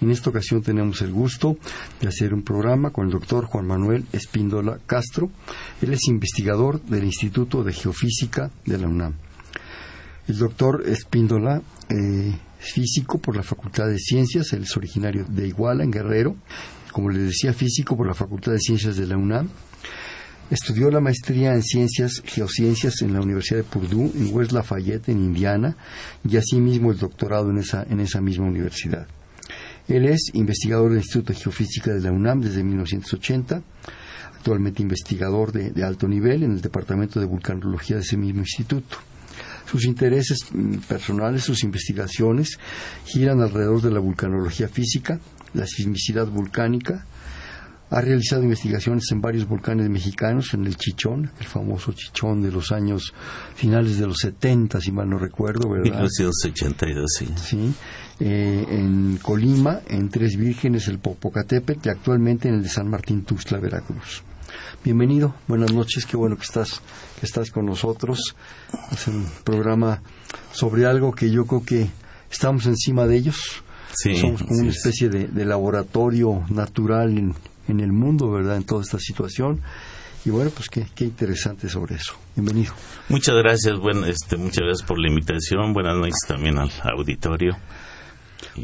En esta ocasión tenemos el gusto de hacer un programa con el doctor Juan Manuel Espíndola Castro. Él es investigador del Instituto de Geofísica de la UNAM. El doctor Espíndola eh, es físico por la Facultad de Ciencias, él es originario de Iguala, en Guerrero. Como les decía, físico por la Facultad de Ciencias de la UNAM. Estudió la maestría en ciencias, geociencias en la Universidad de Purdue, en West Lafayette, en Indiana, y asimismo el doctorado en esa, en esa misma universidad. Él es investigador del Instituto de Geofísica de la UNAM desde 1980, actualmente investigador de, alto nivel en el Departamento de Vulcanología de ese mismo instituto. Sus intereses mm, personales, sus investigaciones giran alrededor de la vulcanología física, la sismicidad volcánica, ha realizado investigaciones en varios volcanes mexicanos, en el Chichón, el famoso Chichón de los años finales de los 70, si mal no recuerdo, ¿verdad? 1982, sí. Sí, eh, en Colima, en Tres Vírgenes, el Popocatépetl, y actualmente en el de San Martín Tuxtla, Veracruz. Bienvenido, buenas noches, qué bueno que estás, que estás con nosotros. Es un programa sobre algo que yo creo que estamos encima de ellos. Sí, Somos como una especie de, de laboratorio natural en, en el mundo, ¿verdad?, en toda esta situación. Y bueno, pues qué, qué interesante sobre eso. Bienvenido. Muchas gracias, bueno, este, muchas gracias por la invitación. Buenas noches también al auditorio.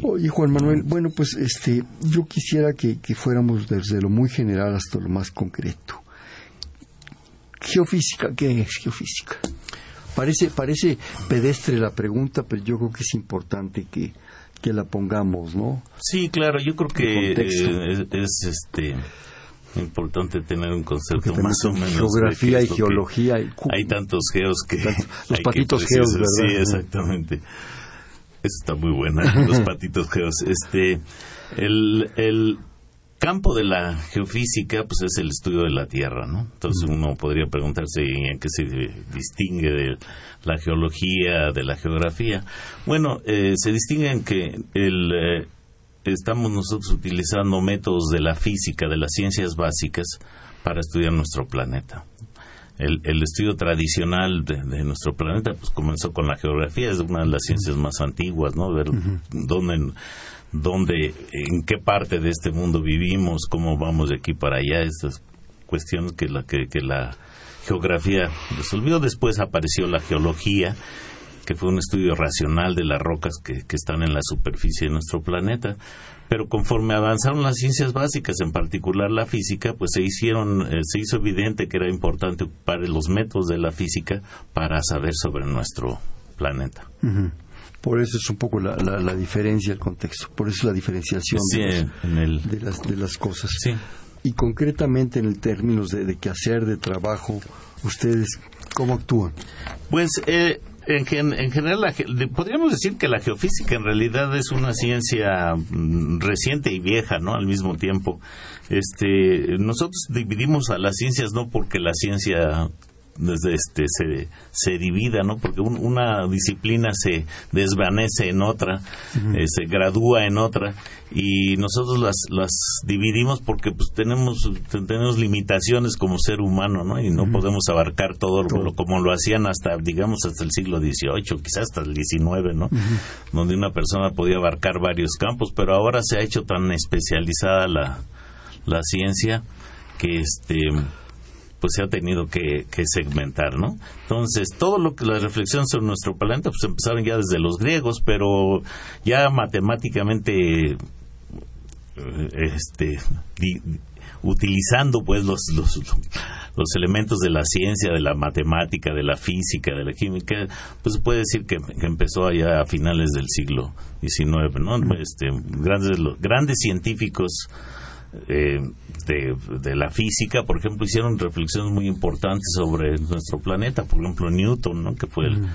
Oye, Juan Manuel, bueno, pues este, yo quisiera que, que fuéramos desde lo muy general hasta lo más concreto. Geofísica, ¿qué es geofísica? Parece, parece pedestre la pregunta, pero yo creo que es importante que, que la pongamos, ¿no? Sí, claro, yo creo que eh, es, este importante tener un concepto más o menos geografía y geología y hay tantos geos que los patitos geos verdad sí exactamente está muy buena los patitos geos este el, el campo de la geofísica pues es el estudio de la Tierra, ¿no? Entonces uno podría preguntarse en qué se distingue de la geología de la geografía. Bueno, eh, se distingue en que el, eh, estamos nosotros utilizando métodos de la física, de las ciencias básicas, para estudiar nuestro planeta. El, el, estudio tradicional de, nuestro planeta pues comenzó con la geografía, es una de las ciencias más antiguas, ¿no? Ver dónde dónde, en qué parte de este mundo vivimos, cómo vamos de aquí para allá, estas cuestiones que la, que, la geografía resolvió. Después apareció la geología, que fue un estudio racional de las rocas que, están en la superficie de nuestro planeta. Pero conforme avanzaron las ciencias básicas, en particular la física, pues se hicieron, eh, se hizo evidente que era importante ocupar los métodos de la física para saber sobre nuestro planeta. Por eso es un poco la, la, diferencia, el contexto. Por eso la diferenciación de, las, de las cosas. Y concretamente en el términos de, de qué hacer, de trabajo, ¿ustedes cómo actúan? Pues eh, en, en, general, podríamos decir que la geofísica en realidad es una ciencia mm, reciente y vieja, ¿no? Al mismo tiempo. Este, nosotros dividimos a las ciencias no porque la ciencia este se, se divida, ¿no? Porque una disciplina se desvanece en otra, eh, se gradúa en otra y nosotros las, las dividimos porque pues tenemos tenemos limitaciones como ser humano, ¿no? Y no podemos abarcar todo, Lo, como lo hacían hasta digamos hasta el siglo XVIII, quizás hasta el XIX, ¿no? Donde una persona podía abarcar varios campos, pero ahora se ha hecho tan especializada la la ciencia que este pues se ha tenido que, segmentar, ¿no? Entonces, todo lo que la reflexión sobre nuestro planeta, pues empezaron ya desde los griegos, pero ya matemáticamente, eh, este, utilizando pues los, los, los elementos de la ciencia, de la matemática, de la física, de la química, pues se puede decir que, empezó allá a finales del siglo XIX, ¿no? Este, grandes, grandes científicos eh, de, la física, por ejemplo, hicieron reflexiones muy importantes sobre nuestro planeta. Por ejemplo, Newton, ¿no? que fue el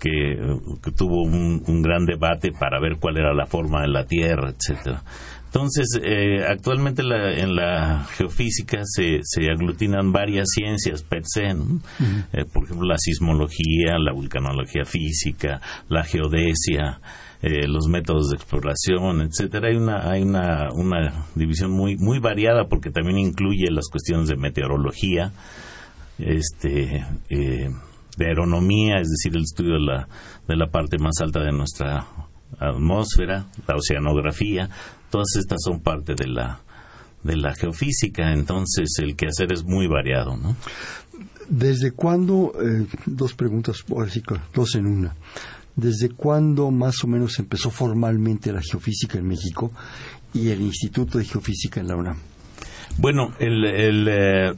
que, tuvo un, gran debate para ver cuál era la forma de la Tierra, etcétera. Entonces, eh, actualmente en la geofísica se, se, aglutinan varias ciencias per se, eh, por ejemplo, la sismología, la vulcanología física, la geodesia, eh, los métodos de exploración, etcétera. Hay una hay una, una división muy muy variada porque también incluye las cuestiones de meteorología, este de aeronomía, es decir, el estudio de la de la parte más alta de nuestra atmósfera, la oceanografía, todas estas son parte de la de la geofísica, entonces el quehacer es muy variado, ¿no? ¿Desde cuándo, eh, dos preguntas, dos en una, ¿desde cuándo más o menos empezó formalmente la geofísica en México y el Instituto de Geofísica en la UNAM? Bueno, el, eh,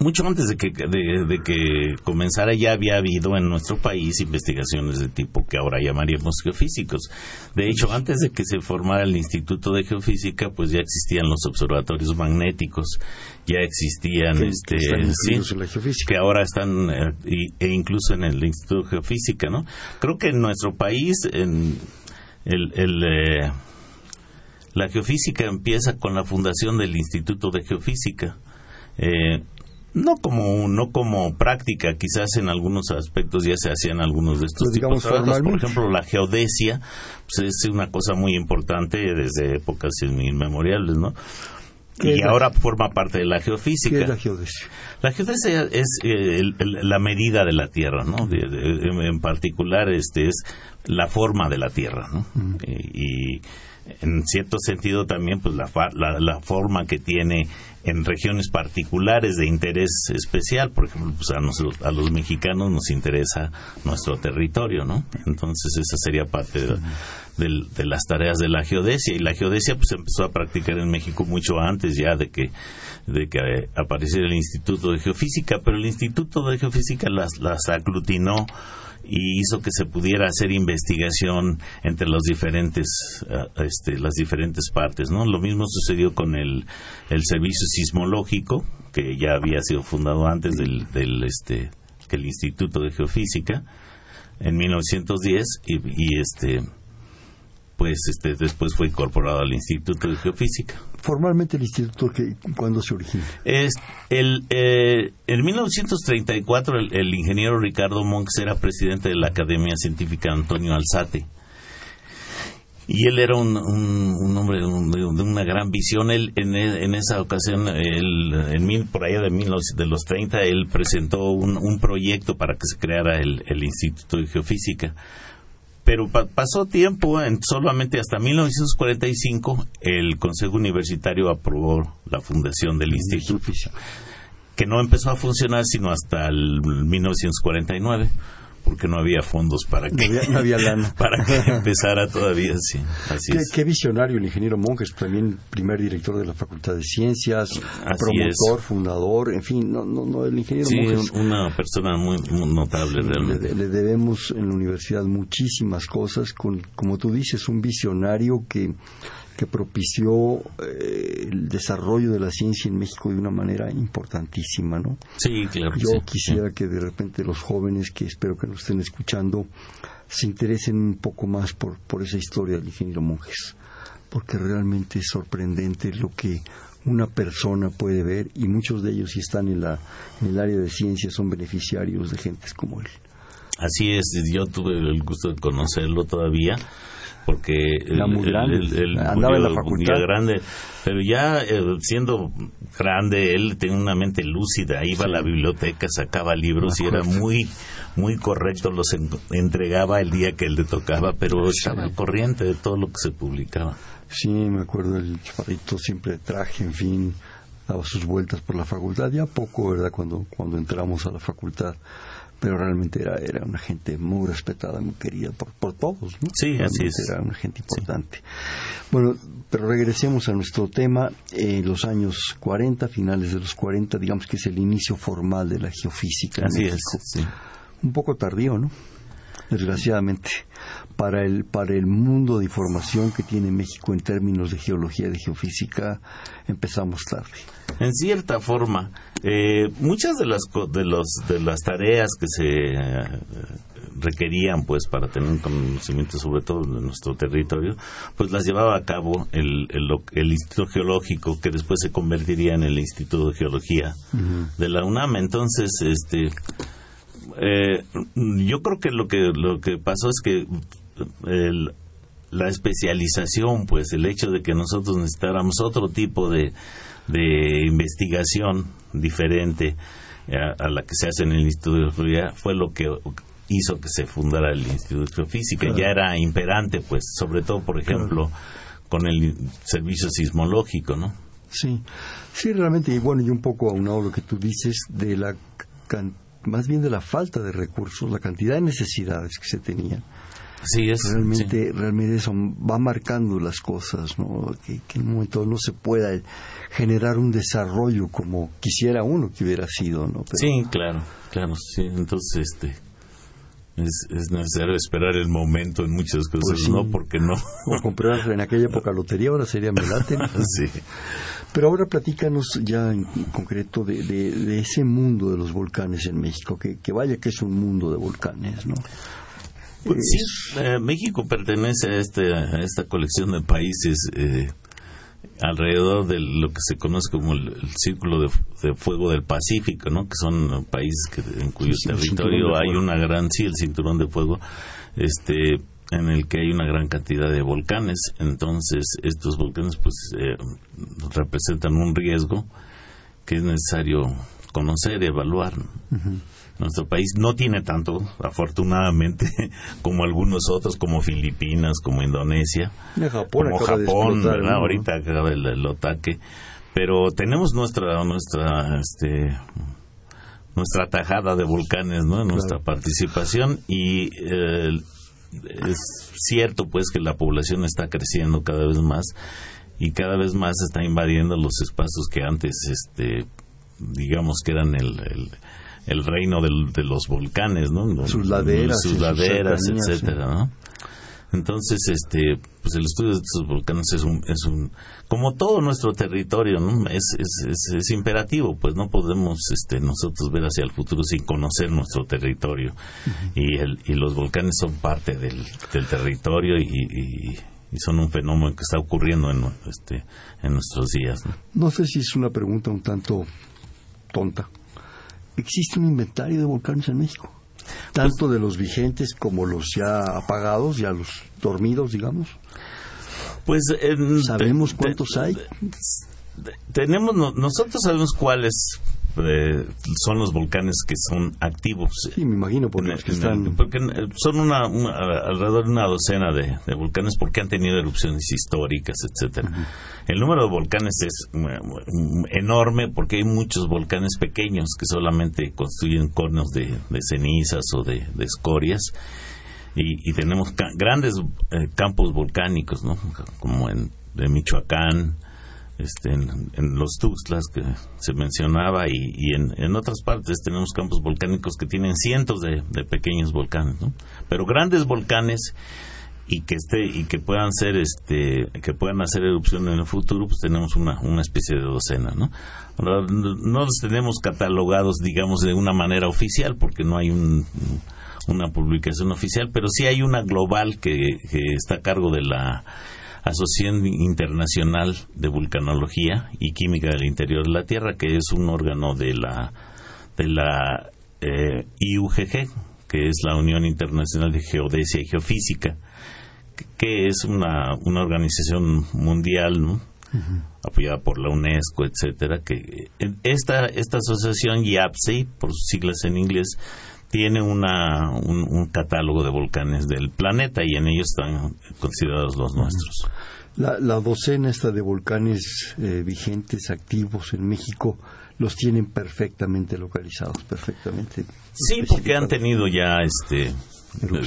mucho antes de que, de, que comenzara ya había habido en nuestro país investigaciones de tipo que ahora llamaríamos geofísicos. De hecho, antes de que se formara el Instituto de Geofísica, pues ya existían los observatorios magnéticos, ya existían, que, este, que, ahora están, eh, e incluso en el Instituto de Geofísica, ¿no? Creo que en nuestro país, en el, el eh, la geofísica empieza con la fundación del Instituto de Geofísica. Eh, no como no como práctica quizás en algunos aspectos ya se hacían algunos de estos tipos de trabajos por ejemplo la geodesia pues es una cosa muy importante desde épocas inmemoriales no y ahora forma parte de la geofísica. ¿Qué es la geodesia? La geodesia es eh, la medida de la Tierra, ¿no? en particular, este es la forma de la Tierra, ¿no? y, en cierto sentido también, pues la, la forma que tiene en regiones particulares de interés especial. Por ejemplo, pues a, nosotros, a los mexicanos nos interesa nuestro territorio, ¿no? Entonces esa sería parte de, las tareas de la geodesia. Y la geodesia pues empezó a practicar en México mucho antes ya de que de que apareciera el Instituto de Geofísica, pero el Instituto de Geofísica las, las aglutinó y hizo que se pudiera hacer investigación entre los diferentes eh, este, las diferentes partes no lo mismo sucedió con el, el servicio sismológico que ya había sido fundado antes del, del este que el Instituto de Geofísica en 1910 y, y este pues este después fue incorporado al Instituto de Geofísica. Formalmente el instituto que cuándo se origina? Es el eh, en 1934 el, ingeniero Ricardo Monks era presidente de la Academia Científica Antonio Alzate. Y él era un, un, hombre de, una gran visión. Él, en, en esa ocasión, él, en por allá de, de los 30, él presentó un, un proyecto para que se creara el, el Instituto de Geofísica pero pasó tiempo, en, solamente hasta 1945 el Consejo Universitario aprobó la fundación del Instituto, que no empezó a funcionar sino hasta el 1949 porque no había fondos para que no había, para que empezara todavía sí así ¿Qué, es. qué visionario el ingeniero Monjes también primer director de la Facultad de Ciencias promotor fundador en fin no no, no el ingeniero sí, una persona muy, notable realmente. le, debemos en la universidad muchísimas cosas con como tú dices un visionario que que propició eh, el desarrollo de la ciencia en México de una manera importantísima, ¿no? Sí, claro. Yo quisiera que de repente los jóvenes que espero que nos estén escuchando se interesen un poco más por, por esa historia del ingeniero Monjes, porque realmente es sorprendente lo que una persona puede ver y muchos de ellos si están en, la, en el área de ciencia son beneficiarios de gentes como él. Así es, yo tuve el gusto de conocerlo todavía porque el, andaba en la facultad. grande. Pero ya eh, siendo grande él tenía una mente lúcida iba a la biblioteca sacaba libros y era muy muy correcto los entregaba el día que él le tocaba pero estaba al corriente de todo lo que se publicaba. Sí me acuerdo el chaparrito siempre traje en fin daba sus vueltas por la facultad ya poco verdad cuando cuando entramos a la facultad pero realmente era, era una gente muy respetada, muy querida por, por todos. ¿no? Sí, así es. Era una gente importante. Bueno, pero regresemos a nuestro tema. En los años 40, finales de los 40, digamos que es el inicio formal de la geofísica así Es, sí. Un poco tardío, ¿no? Desgraciadamente, para el, para el mundo de información que tiene México en términos de geología y de geofísica, empezamos tarde. En cierta forma, eh, muchas de las de los de las tareas que se requerían pues para tener un conocimiento sobre todo de nuestro territorio, pues las llevaba a cabo el, el, Instituto Geológico que después se convertiría en el Instituto de Geología de la UNAM. Entonces, este eh, yo creo que lo que lo que pasó es que la especialización, pues el hecho de que nosotros necesitáramos otro tipo de, de investigación diferente a, la que se hace en el Instituto de Geología fue lo que hizo que se fundara el Instituto de Geofísica. Ya era imperante, pues, sobre todo, por ejemplo, con el servicio sismológico, ¿no? Sí, sí, realmente, y bueno, y un poco aunado lo que tú dices de la, más bien de la falta de recursos, la cantidad de necesidades que se tenían. Sí, es, realmente, realmente eso va marcando las cosas, ¿no? Que, que en un momento no se pueda generar un desarrollo como quisiera uno que hubiera sido, ¿no? Sí, claro, claro, sí. Entonces, este, es, necesario esperar el momento en muchas cosas, pues ¿no? Porque no. O comprar en aquella época lotería, ahora sería melate. sí. Pero ahora platícanos ya en concreto de, de, ese mundo de los volcanes en México, que, que vaya que es un mundo de volcanes, ¿no? Pues sí, eh, México pertenece a, este, a esta colección de países eh, alrededor de lo que se conoce como el, Círculo de, Fuego del Pacífico, ¿no? Que son países que, en cuyo territorio hay una gran, sí, el Cinturón de Fuego, este, en el que hay una gran cantidad de volcanes. Entonces, estos volcanes, pues, eh, representan un riesgo que es necesario conocer y evaluar. Nuestro país no tiene tanto, afortunadamente, como algunos otros, como Filipinas, como Indonesia, como Japón, ¿verdad? Ahorita acaba el, el, ataque. Pero tenemos nuestra, nuestra, este, nuestra tajada de volcanes, ¿no? Nuestra participación y eh, es cierto, pues, que la población está creciendo cada vez más y cada vez más está invadiendo los espacios que antes, este, digamos que eran el el reino de los volcanes, ¿no? Sus laderas. Sus laderas, etcétera, ¿no? Entonces, este, pues el estudio de estos volcanes es un, es un, como todo nuestro territorio, ¿no? Es, es, es, imperativo, pues no podemos, este, nosotros ver hacia el futuro sin conocer nuestro territorio. y, el, y los volcanes son parte del, del territorio y, y, y, son un fenómeno que está ocurriendo en, este, en nuestros días. ¿no? no sé si es una pregunta un tanto tonta, existe un inventario de volcanes en México, tanto de los vigentes como los ya apagados, ya los dormidos, digamos. Pues sabemos cuántos hay. tenemos nosotros sabemos cuáles eh, son los volcanes que son activos. Sí, me imagino, porque, están... porque son una, alrededor de una docena de, volcanes porque han tenido erupciones históricas, etcétera. El número de volcanes es mm, enorme porque hay muchos volcanes pequeños que solamente construyen conos de, cenizas o de, escorias. Y, tenemos grandes eh, campos volcánicos, ¿no? Como en de Michoacán, este, en, los Tuxtlas que se mencionaba y, en, otras partes tenemos campos volcánicos que tienen cientos de, pequeños volcanes, Pero grandes volcanes y que esté y que puedan ser este que puedan hacer erupción en el futuro pues tenemos una, una especie de docena no no los tenemos catalogados digamos de una manera oficial porque no hay una publicación oficial pero sí hay una global que está a cargo de la Asociación Internacional de Vulcanología y Química del Interior de la Tierra, que es un órgano de la, de la eh, IUGG, que es la Unión Internacional de Geodesia y Geofísica, que, es una, una organización mundial, apoyada por la UNESCO, etcétera, que eh, esta, esta asociación IAPSI, por sus siglas en inglés, tiene una, un, catálogo de volcanes del planeta y en ellos están considerados los nuestros. La, docena esta de volcanes eh, vigentes, activos en México, los tienen perfectamente localizados, perfectamente. Sí, porque han tenido ya, este,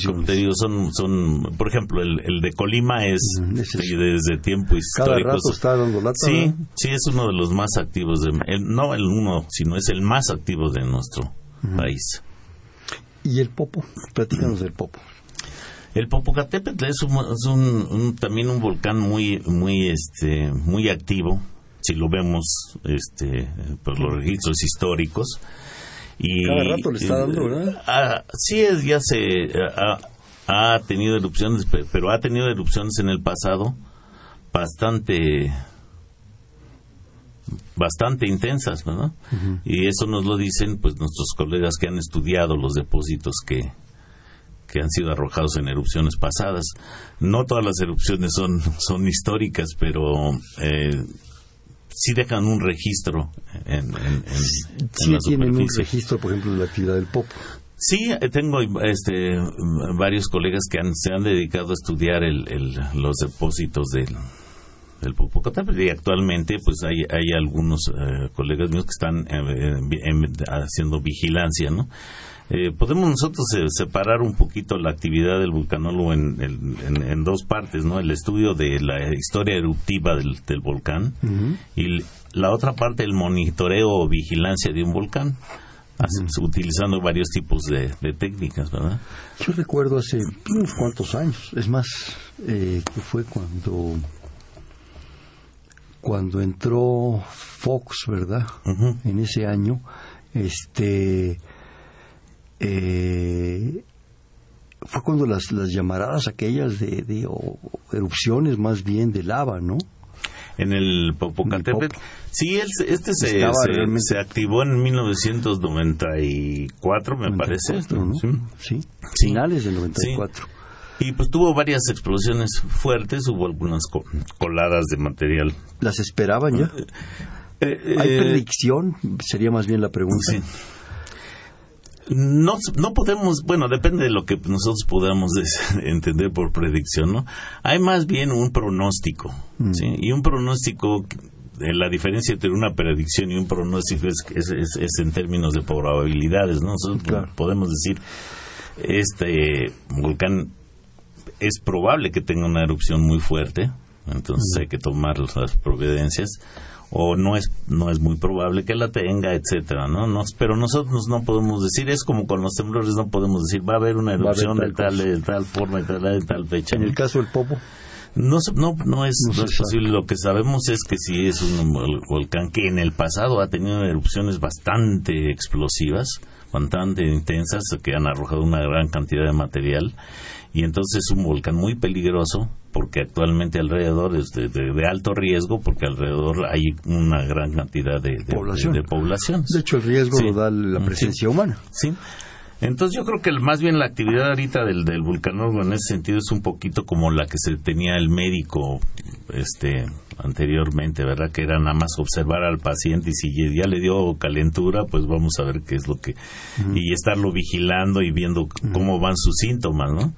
como te digo, son, son, por ejemplo, el, el de Colima es, desde tiempo histórico. Cada rato está dando lata. Sí, sí, es uno de los más activos, de, no el uno, sino es el más activo de nuestro país. ¿Y el Popo? Platícanos del Popo. El Popocatépetl es, un, también un volcán muy muy este muy activo si lo vemos este por los registros históricos Y, Cada rato le está dando, ¿verdad? Ah, sí, es, ya se ah, ha tenido erupciones, pe- pero ha tenido erupciones en el pasado bastante bastante intensas, ¿verdad? Y eso nos lo dicen pues nuestros colegas que han estudiado los depósitos que que han sido arrojados en erupciones pasadas. No todas las erupciones son son históricas, pero eh, sí dejan un registro en, en, en- en Sí la tienen un registro, por ejemplo, de la actividad del Popo. Sí, eh, tengo este, varios colegas que han- se han dedicado a estudiar el- el- los depósitos del, del Popocatépetl y actualmente pues hay, hay algunos eh, colegas míos que están eh, en- en- haciendo vigilancia, ¿no? Eh, podemos nosotros eh, separar un poquito la actividad del vulcanólogo en, en- en- dos partes, ¿no? El estudio de la historia eruptiva del, del volcán y la otra parte el monitoreo o vigilancia de un volcán, utilizando varios tipos de, de técnicas, ¿verdad? Yo recuerdo hace unos cuantos años, es más, eh, que fue cuando cuando entró Fox, ¿verdad? En ese año, este, eh, fue cuando las, las llamaradas aquellas de, de o- erupciones más bien de lava, ¿no? En el Popocatépetl. Popo. Sí, se- este se, se- se activó en 1994, me parece. 94, ¿no? Sí. Sí, Sí. finales del 94. Y pues tuvo varias explosiones fuertes, hubo algunas co- coladas de material. ¿Las esperaban ya? Eh, ¿Hay eh, predicción? Sería más bien la pregunta. Sí. No, no podemos, bueno, depende de lo que nosotros podamos entender por predicción, ¿no? Hay más bien un pronóstico, ¿sí? Y un pronóstico, eh, la diferencia entre una predicción y un pronóstico es, es, es- es en términos de probabilidades, ¿no? Nosotros Claro. podemos decir, este volcán es probable que tenga una erupción muy fuerte, entonces hay que tomar las providencias o no es no es muy probable que la tenga, etcétera, ¿no? No- pero nosotros no podemos decir, es como con los temblores no podemos decir va a hair una haber erupción de tal de tal forma de tal, de tal fecha. En ¿no? el caso del Popo, No, no, no es, No es posible. Lo que sabemos es que sí es un vol- volcán que en el pasado ha tenido erupciones bastante explosivas, bastante intensas, que han arrojado una gran cantidad de material. Y entonces es un volcán muy peligroso porque actualmente alrededor es de, de- de alto riesgo porque alrededor hay una gran cantidad de, de- Población. de- de población. de hecho el riesgo Sí. lo da la presencia humana. Sí. Entonces yo creo que más bien la actividad ahorita del, del vulcanólogo en ese sentido es un poquito como la que se tenía el médico este anteriormente, ¿verdad? Que era nada más observar al paciente y si ya le dio calentura, pues vamos a ver qué es lo que... Y estarlo vigilando y viendo cómo van sus síntomas, ¿no?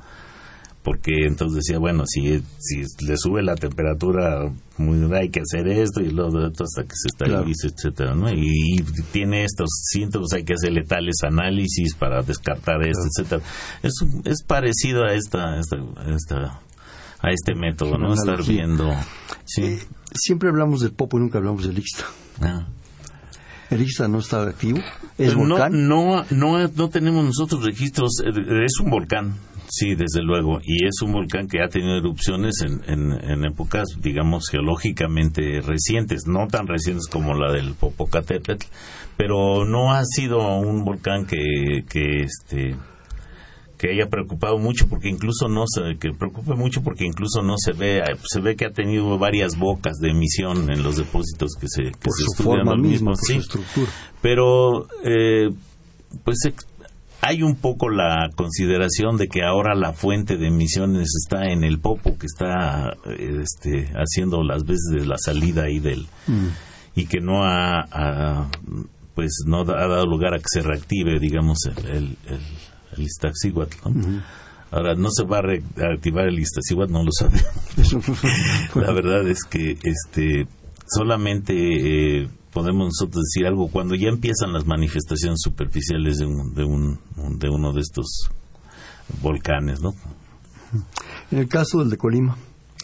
Porque entonces decía, bueno, si, si le sube la temperatura, muy hay que hacer esto y luego esto hasta que se estabilice, etcétera, ¿no? Y, y tiene estos síntomas, hay que hacerle tales análisis para descartar esto, etcétera. Es, es parecido a esta, esta, esta a este método, ¿no? Estar viendo. Sí. Eh, siempre hablamos del Popo y nunca hablamos del Ixta. Ah. ¿El Ixta no está activo? ¿Es volcán? No, no, no tenemos nosotros registros. Eh, Es un volcán, sí, desde luego. Y es un volcán que ha tenido erupciones en, en, en épocas, digamos, geológicamente recientes. No tan recientes como la del Popocatépetl. Pero no ha sido un volcán que, que este que haya preocupado mucho porque incluso no se que preocupe mucho porque incluso no se ve se ve que ha tenido varias bocas de emisión en los depósitos que se que por se su estudian forma por sí su estructura. pero eh, pues hay un poco la consideración de que ahora la fuente de emisiones está en el popo que está eh, este, haciendo las veces de la salida ahí del Mm. y que no ha, ha, pues no da- ha dado lugar a que se reactive digamos el el, el, el Iztaccíhuatl, ¿no? Ahora no se va a reactivar el Iztaccíhuatl, no lo sabemos. La verdad es que este solamente eh, podemos nosotros decir algo cuando ya empiezan las manifestaciones superficiales de, un, de, un, de uno de estos volcanes, ¿no? En el caso del de Colima,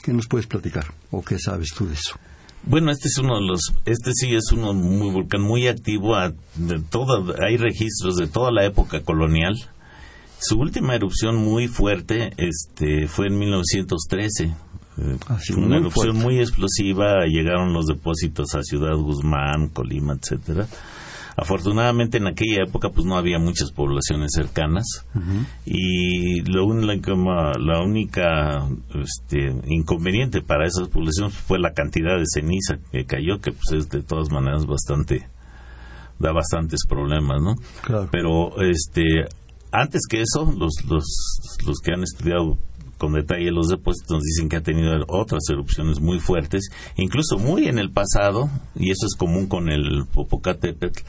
¿qué nos puedes platicar? ¿O qué sabes tú de eso? Bueno, este es uno de los, este sí es uno muy volcán muy activo, a- de toda, hay registros de toda la época colonial. Su última erupción muy fuerte, este, fue en 1913. Ah, fue una erupción fuerte. muy explosiva, llegaron los depósitos a Ciudad Guzmán, Colima, etcétera. Afortunadamente en aquella época pues no había muchas poblaciones cercanas y lo único, la única este, inconveniente para esas poblaciones fue la cantidad de ceniza que cayó, que pues es de todas maneras bastante da bastantes problemas, ¿no? Pero este antes que eso, los, los, los que han estudiado con detalle los depósitos nos dicen que ha tenido otras erupciones muy fuertes, incluso muy en el pasado, y eso es común con el Popocatépetl,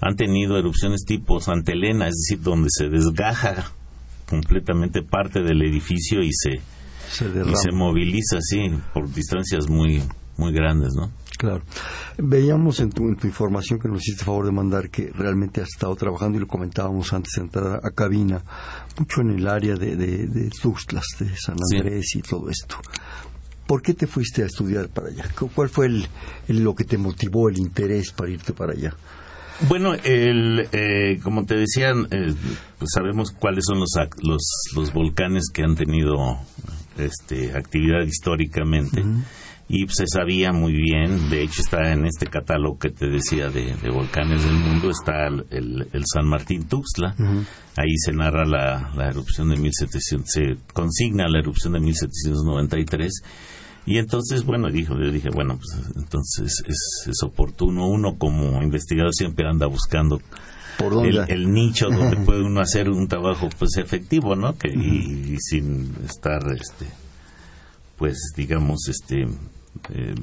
han tenido erupciones tipo Santelena, es decir, donde se desgaja completamente parte del edificio y se, se y se moviliza así por distancias muy muy grandes, ¿no? Claro. Veíamos en tu, información que nos hiciste favor de mandar que realmente has estado trabajando, y lo comentábamos antes de entrar a, cabina, mucho en el área de, de, de Tuxtlas, de San Andrés y todo esto. ¿Por qué te fuiste a estudiar para allá? ¿Cuál fue el, lo que te motivó, el interés para irte para allá? Bueno, el, eh, como te decían, eh, pues sabemos cuáles son los, los, los volcanes que han tenido este, actividad históricamente y se sabía muy bien, de hecho está en este catálogo que te decía de, volcanes del mundo, está el, San Martín Tuxtla, ahí se narra la, erupción de 1700, se consigna la erupción de 1793 y entonces, bueno, dijo, yo dije, bueno, pues entonces es, oportuno, uno como investigador siempre anda buscando el, nicho donde puede uno hacer un trabajo pues efectivo, ¿no? Que, y, y, sin estar, este, pues digamos, este, eh,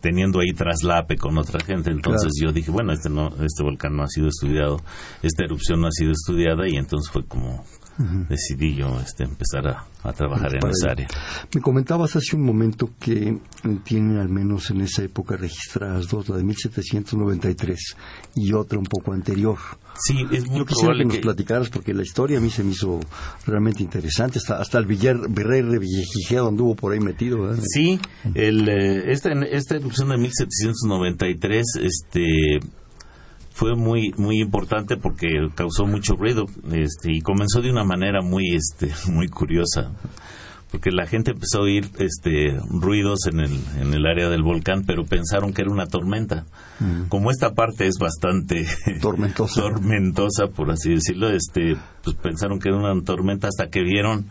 teniendo ahí traslape con otra gente. Entonces yo dije, bueno, este, no, este volcán no ha sido estudiado, esta erupción no ha sido estudiada y entonces fue como decidí yo este, empezar a, trabajar en esa área. Me comentabas hace un momento que tienen al menos en esa época registradas dos, la de 1793 y otra un poco anterior. Sí, es muy Yo quisiera que nos platicaras porque la historia a mí se me hizo realmente interesante. Hasta, hasta el virrey de Villejijeo anduvo por ahí metido. Sí, el, eh, esta, esta erupción de 1793 este, fue muy muy importante porque causó mucho ruido este, y comenzó de una manera muy este muy curiosa porque la gente empezó a oír este ruidos en el en el área del volcán pero pensaron que era una tormenta mm. como esta parte es bastante tormentosa tormentosa por así decirlo este pues pensaron que era una tormenta hasta que vieron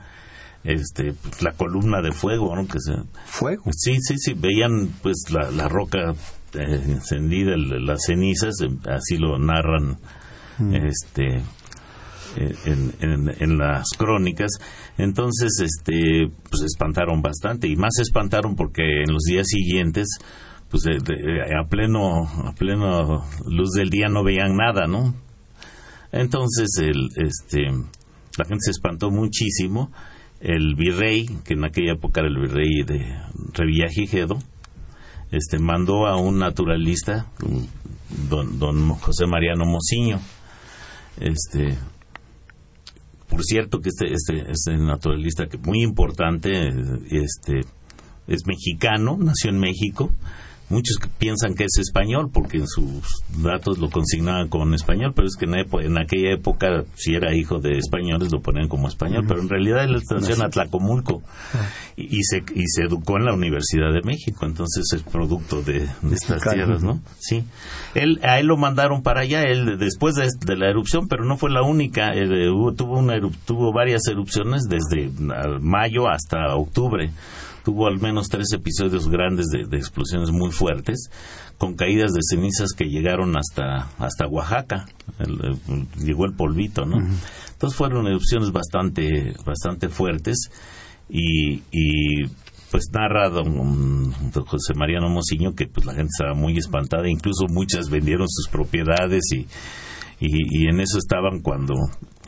este pues, la columna de fuego ¿no? que se fuego sí sí sí veían pues la, la roca eh, encendida las cenizas, em, así lo narran mm. este eh, en, las crónicas. Entonces, este, pues espantaron bastante y más espantaron porque en los días siguientes, pues a pleno a pleno luz del día no veían nada, ¿no? Entonces, el, este, la gente se espantó muchísimo. El virrey, que en aquella época era el virrey de Revillagigedo, este, mandó a un naturalista, don, José Mariano Mociño. Este, por cierto que este, este, este naturalista que muy importante, este, es mexicano, nació en México, muchos piensan que es español porque en sus datos lo consignaban con español, pero es que en, aquella época, si era hijo de españoles, lo ponían como español, pero en realidad él nació en Atlacomulco y, se, y se educó en la Universidad de México, entonces es producto de, estas tierras, ¿no? Sí. Él, a él lo mandaron para allá, él después de, la erupción, pero no fue la única, eh, tuvo, una, tuvo varias erupciones desde mayo hasta octubre tuvo al menos tres episodios grandes de, explosiones muy fuertes, con caídas de cenizas que llegaron hasta, hasta Oaxaca. llegó el polvito, ¿no? Entonces fueron erupciones bastante, bastante fuertes y, pues narra don, José Mariano Mociño que pues la gente estaba muy espantada, incluso muchas vendieron sus propiedades y, y, en eso estaban cuando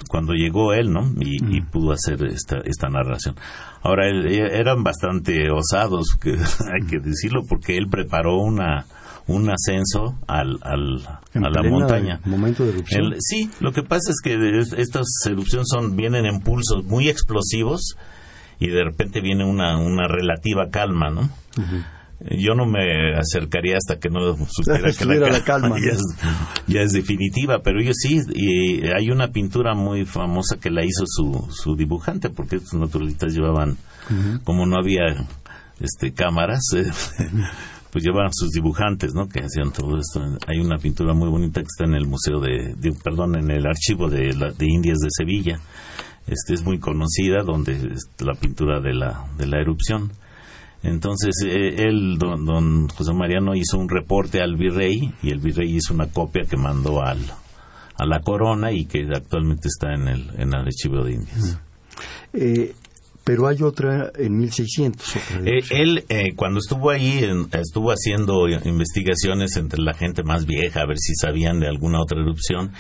cuando llegó él, ¿no? Y, pudo hacer esta, esta narración. Ahora, eran bastante osados, que, hay que decirlo, porque él preparó una un ascenso al, al a la montaña. momento de erupción? sí, lo que pasa es que estas erupciones son vienen en pulsos muy explosivos y de repente viene una, una relativa calma, ¿no? Yo no me acercaría hasta que no supiera que la, calma, ya, es, definitiva, pero ellos sí, y hay una pintura muy famosa que la hizo su, su dibujante, porque estos naturalistas llevaban, como no había este cámaras, eh, pues llevaban sus dibujantes, ¿no? Que hacían todo esto. Hay una pintura muy bonita que está en el museo de, perdón, en el archivo de, de Indias de Sevilla. Este es muy conocida, donde es la pintura de la de la erupción. Entonces eh, él, don, José Mariano, hizo un reporte al virrey y el virrey hizo una copia que mandó al, a la corona y que actualmente está en el, en el archivo de Indias. Eh, pero hay otra en 1600. Eh, él, cuando estuvo ahí, estuvo haciendo investigaciones entre la gente más vieja, a ver si sabían de alguna otra erupción.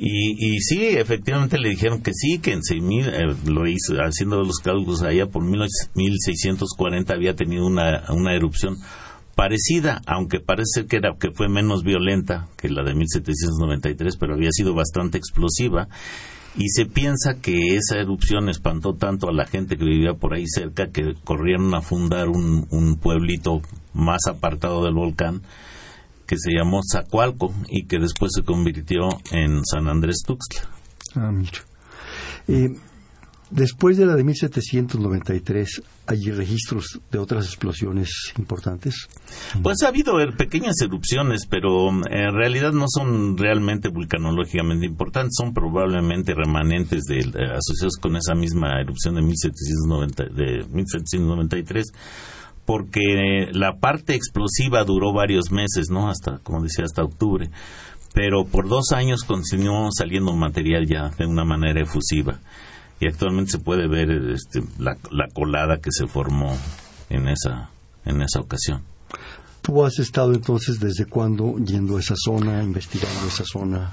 Y, y sí, efectivamente le dijeron que sí, que en 6000, eh, lo haciendo los cálculos allá por 1640 había tenido una, una erupción parecida, aunque parece que, era, que fue menos violenta que la de 1793, pero había sido bastante explosiva. Y se piensa que esa erupción espantó tanto a la gente que vivía por ahí cerca que corrieron a fundar un, un pueblito más apartado del volcán que se llamó Zacualco y que después se convirtió en San Andrés Tuxtla. Ah, mira. Eh, después de la de 1793, ¿hay registros de otras explosiones importantes? Pues ha habido er, pequeñas erupciones, pero mm, en realidad no son realmente vulcanológicamente importantes, son probablemente remanentes de, eh, asociados con esa misma erupción de, 1790, de 1793 porque la parte explosiva duró varios meses, ¿no? Hasta, como decía, hasta octubre. Pero por dos años continuó saliendo material ya de una manera efusiva. Y actualmente se puede ver este, la, colada que se formó en esa, en esa ocasión. ¿Tú has estado entonces desde cuándo yendo a esa zona, investigando esa zona?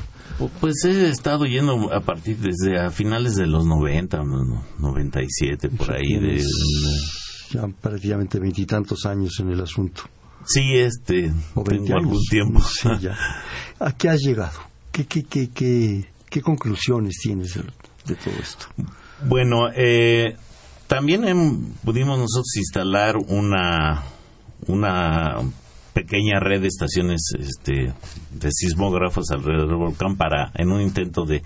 Pues he estado yendo a partir desde a finales de los 90, 97, por ahí. De, ya prácticamente veintitantos años en el asunto. Sí, este, tengo algún tiempo. ¿A qué has llegado? ¿Qué, qué, qué, qué, qué conclusiones tienes de, todo esto? Bueno, eh, también pudimos nosotros instalar una, una pequeña red de estaciones este, de sismógrafos alrededor del volcán para en un intento de,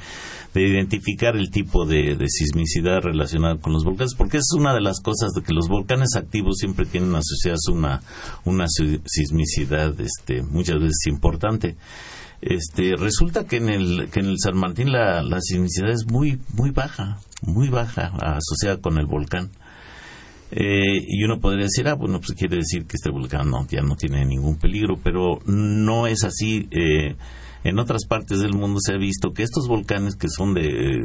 identificar el tipo de, sismicidad relacionada con los volcanes, porque es una de las cosas de que los volcanes activos siempre tienen asociadas una, una sismicidad este, muchas veces importante. Este, resulta que en el, que en el San Martín la, la sismicidad es muy, muy baja, muy baja asociada con el volcán. Eh, y uno podría decir, ah, bueno, pues quiere decir que este volcán no, ya no tiene ningún peligro, pero no es así. Eh, en otras partes del mundo se ha visto que estos volcanes que son de eh,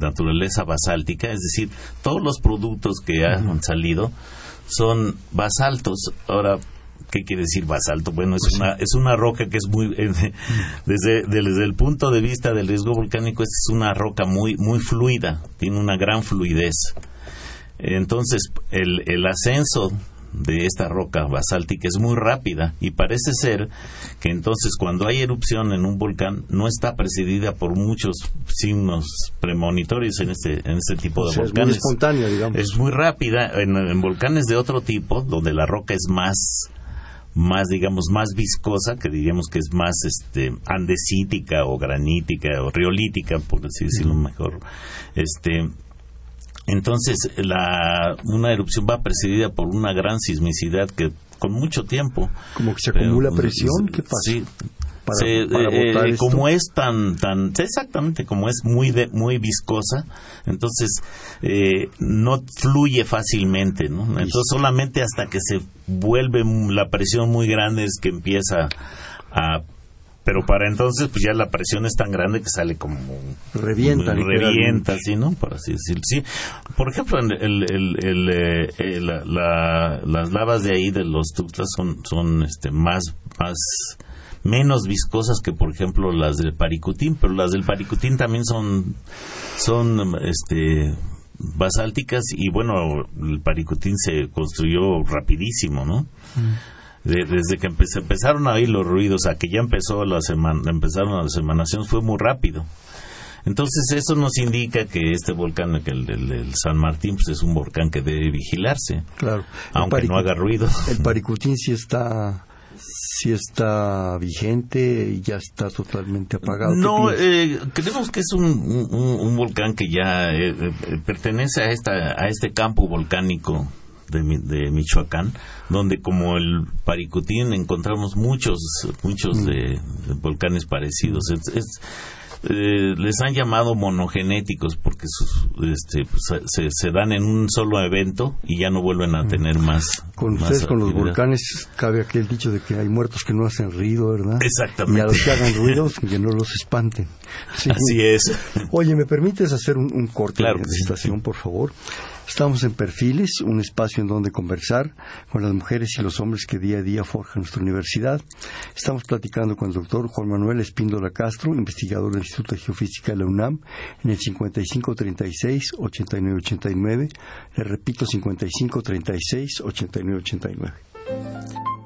naturaleza basáltica, es decir, todos los productos que han salido son basaltos. Ahora, ¿qué quiere decir basalto? Bueno, es pues una, es una roca que es muy, desde, desde el punto de vista del riesgo volcánico, es una roca muy, muy fluida, tiene una gran fluidez. Entonces, el, el ascenso de esta roca basáltica es muy rápida y parece ser que entonces cuando hay erupción en un volcán no está precedida por muchos signos premonitorios en este en este tipo de volcanes. Es muy espontánea, digamos. Es muy rápida en, volcanes de otro tipo donde la roca es más más digamos más viscosa que diríamos que es más este andesítica o granítica o riolítica por así decirlo mejor este entonces, la, una erupción va precedida por una gran sismicidad que con mucho tiempo. Como que se acumula presión, ¿qué pasa? Sí, para, eh, como es tan tan exactamente como es muy muy viscosa entonces eh, no fluye fácilmente ¿no? entonces solamente hasta que se vuelve la presión muy grande es que empieza a pero para entonces pues ya la presión es tan grande que sale como revienta revienta así no por así decirlo. Sí. Por ejemplo el, el, eh, las lavas de ahí de los Tuxtlas son son este más más menos viscosas que por ejemplo las del Paricutín pero las del Paricutín también son son este basálticas y bueno el Paricutín se construyó rapidísimo no mm desde que empezaron a oír los ruidos a que ya empezó la semana, empezaron las emanaciones fue muy rápido. Entonces eso nos indica que este volcán, el, el, San Martín, pues es un volcán que debe vigilarse, claro. aunque no haga ruido. El Paricutín sí está sí está vigente y ya está totalmente apagado. No, eh, creemos que es un, un, volcán que ya eh, eh, pertenece a esta a este campo volcánico de, Michoacán, donde como el Paricutín encontramos muchos, muchos mm. de, volcanes parecidos. Eh, les han llamado monogenéticos porque este, pues, se, dan en un solo evento y ya no vuelven a mm. tener más. Con ustedes, con los volcanes, cabe aquel dicho de que hay muertos que no hacen ruido, ¿verdad? Exactamente. Y a los que hagan ruidos, que no los espanten. Así es. Oye, ¿me permites hacer un, corte de presentación, por favor? Estamos en Perfiles, un espacio en donde conversar con las mujeres y los hombres que día a día forjan nuestra universidad. Estamos platicando con el doctor Juan Manuel Espíndola Castro, investigador del Instituto de Geofísica de la UNAM, en el 5536-8989. Le repito, 5536-8989.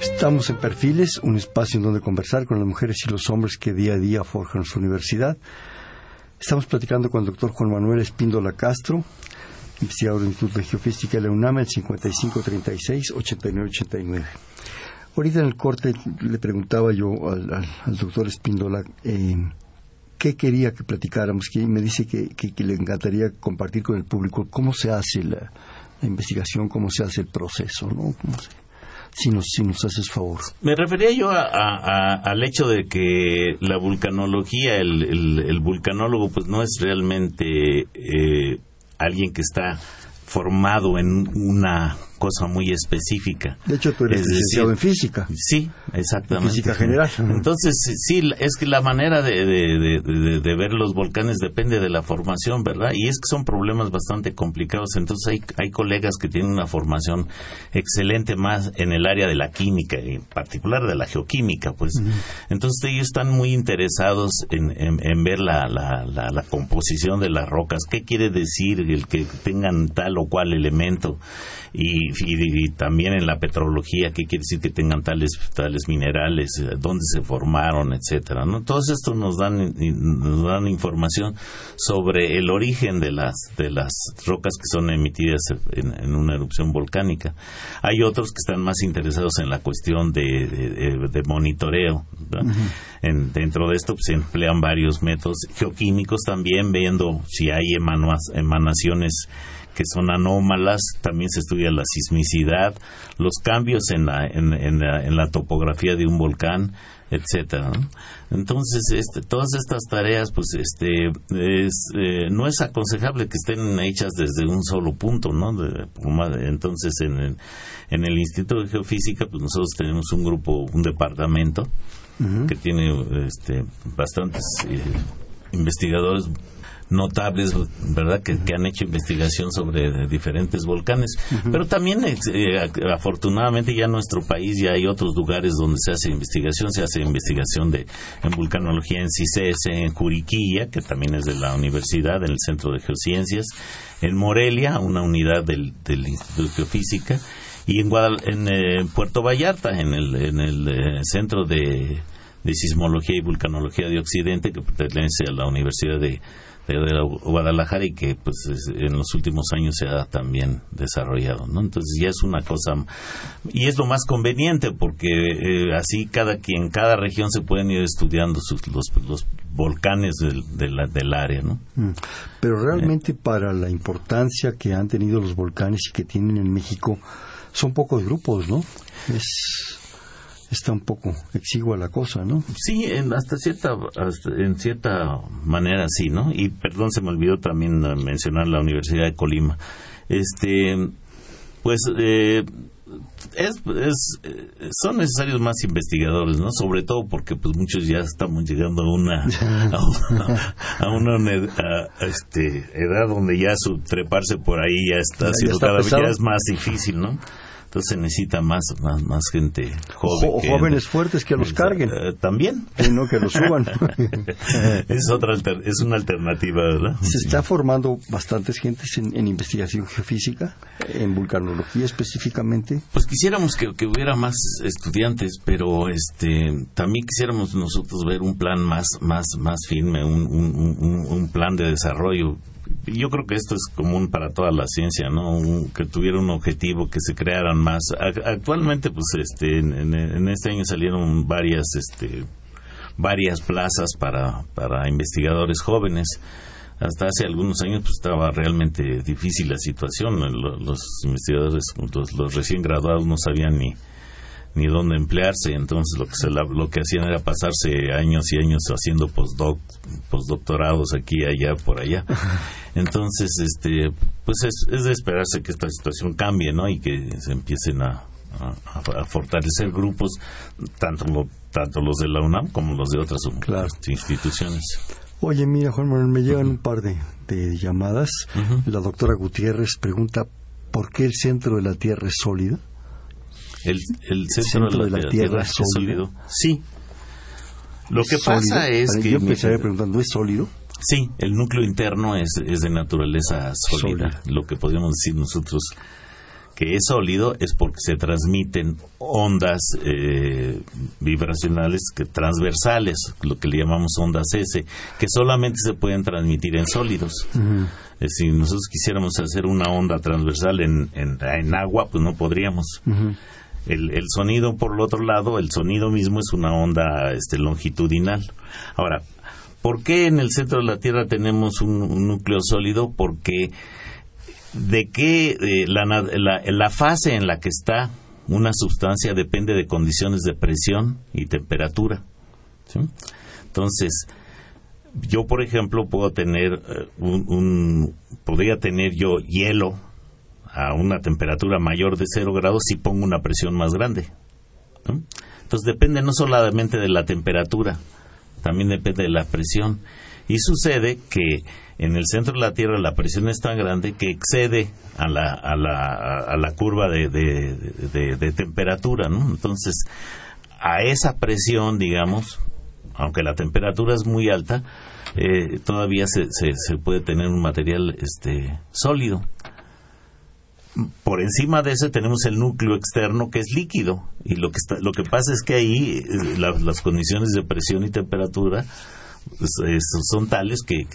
Estamos en Perfiles, un espacio en donde conversar con las mujeres y los hombres que día a día forjan su universidad. Estamos platicando con el doctor Juan Manuel Espíndola Castro, investigador del Instituto de Geofísica de la UNAM, el 5536-8989. Ahorita en el corte le preguntaba yo al, doctor Espíndola eh, qué quería que platicáramos, que me dice que, le encantaría compartir con el público cómo se hace la, investigación, cómo se hace el proceso, ¿no? si nos, si nos haces favor. Me refería yo al hecho de que la vulcanología, el, el, vulcanólogo, pues no es realmente eh, alguien que está formado en una cosa muy específica. De hecho, tú eres licenciado en física. Sí, exactamente. física general. Entonces, sí, es que la manera de, de, ver los volcanes depende de la formación, ¿verdad? Y es que son problemas bastante complicados. Entonces, hay, hay colegas que tienen una formación excelente más en el área de la química, en particular de la geoquímica, pues. Entonces, ellos están muy interesados en, en, ver la, la, la, composición de las rocas. ¿Qué quiere decir el que tengan tal o cual elemento? y, y, también en la petrología, qué quiere decir que tengan tales, tales minerales, eh, dónde se formaron, etcétera, ¿no? Todos estos nos dan, nos dan información sobre el origen de las, de las rocas que son emitidas en, una erupción volcánica. Hay otros que están más interesados en la cuestión de, de, monitoreo. en, dentro de esto pues, se emplean varios métodos geoquímicos también, viendo si hay emanaciones que son anómalas, también se estudia la sismicidad, los cambios en la, en, la, topografía de un volcán, etcétera. Entonces, este, todas estas tareas, pues, este, eh, no es aconsejable que estén hechas desde un solo punto, ¿no? entonces, en el, en el Instituto de Geofísica, pues nosotros tenemos un grupo, un departamento que tiene, este, bastantes eh, investigadores notables, ¿verdad?, que, han hecho investigación sobre diferentes volcanes. Pero también, eh, afortunadamente, ya en nuestro país ya hay otros lugares donde se hace investigación. Se hace investigación de, en vulcanología en CICES, en Juriquilla, que también es de la universidad, en el Centro de Geociencias, en Morelia, una unidad del, Instituto de Geofísica, y en, en eh, Puerto Vallarta, en el, en el eh, Centro de, de Sismología y Vulcanología de Occidente, que pertenece a la Universidad de de Guadalajara y que pues en los últimos años se ha también desarrollado, ¿no? Entonces ya es una cosa y es lo más conveniente porque eh, así cada quien, cada región se pueden ir estudiando sus, los, los volcanes del, del, área, ¿no? Mm. Pero realmente para la importancia que han tenido los volcanes y que tienen en México son pocos grupos, ¿no? Es está un poco exigua la cosa, ¿no? Sí, en, hasta cierta, en cierta manera sí, ¿no? Y perdón, se me olvidó también mencionar la Universidad de Colima. Este, pues eh, es, es, eh, son necesarios más investigadores, ¿no? Sobre todo porque pues muchos ya estamos llegando a una a una, este, edad donde ya su treparse por ahí ya está, siendo cada vez es más difícil, ¿no? Entonces se necesita más, más, más gente joven. O, jóvenes fuertes que los carguen. Eh, también. Y no que los suban. es, otra es una alternativa, ¿verdad? Se está formando bastantes gentes en, investigación geofísica, en vulcanología específicamente. Pues quisiéramos que, hubiera más estudiantes, pero este también quisiéramos nosotros ver un plan más, más, más firme, un, un, un plan de desarrollo yo creo que esto es común para toda la ciencia, ¿no? que tuviera un objetivo, que se crearan más. Actualmente, pues, este, en, este año salieron varias, este, varias plazas para, para investigadores jóvenes. Hasta hace algunos años pues, estaba realmente difícil la situación. Los, investigadores, los recién graduados no sabían ni, ni dónde emplearse. Entonces lo que, se, lo que hacían era pasarse años y años haciendo postdoc, postdoctorados aquí, allá, por allá. Entonces, este, pues es, de esperarse que esta situación cambie, ¿no? Y que se empiecen a, fortalecer grupos, tanto, tanto los de la UNAM como los de otras instituciones. Oye, mira, Juan Manuel, me llegan un par de, llamadas. La doctora Gutiérrez pregunta, ¿por qué el centro de la Tierra es sólido? El, centro, de, la, tierra, es sólido. Sí. Lo que pasa es que... Yo empezaría preguntando, ¿es sólido? Sí, el núcleo interno es, es de naturaleza sólida. Lo que podríamos decir nosotros que es sólido es porque se transmiten ondas eh, vibracionales que transversales, lo que le llamamos ondas S, que solamente se pueden transmitir en sólidos. si nosotros quisiéramos hacer una onda transversal en, en, agua, pues no podríamos. El, sonido, por el otro lado, el sonido mismo es una onda este, longitudinal. Ahora, ¿por qué en el centro de la Tierra tenemos un, núcleo sólido? Porque de qué la, la, fase en la que está una sustancia depende de condiciones de presión y temperatura. Entonces, yo, por ejemplo, puedo tener eh, un, podría tener yo hielo a una temperatura mayor de cero grados si pongo una presión más grande. Entonces depende no solamente de la temperatura, también depende de la presión. Y sucede que en el centro de la Tierra la presión es tan grande que excede a la, a la, a la curva de, de, temperatura. ¿no? Entonces, a esa presión, digamos, aunque la temperatura es muy alta, eh, todavía se, se, se, puede tener un material este, sólido por encima de ese tenemos el núcleo externo que es líquido y lo que está, lo que pasa es que ahí eh, las condiciones de presión y temperatura pues, son tales que,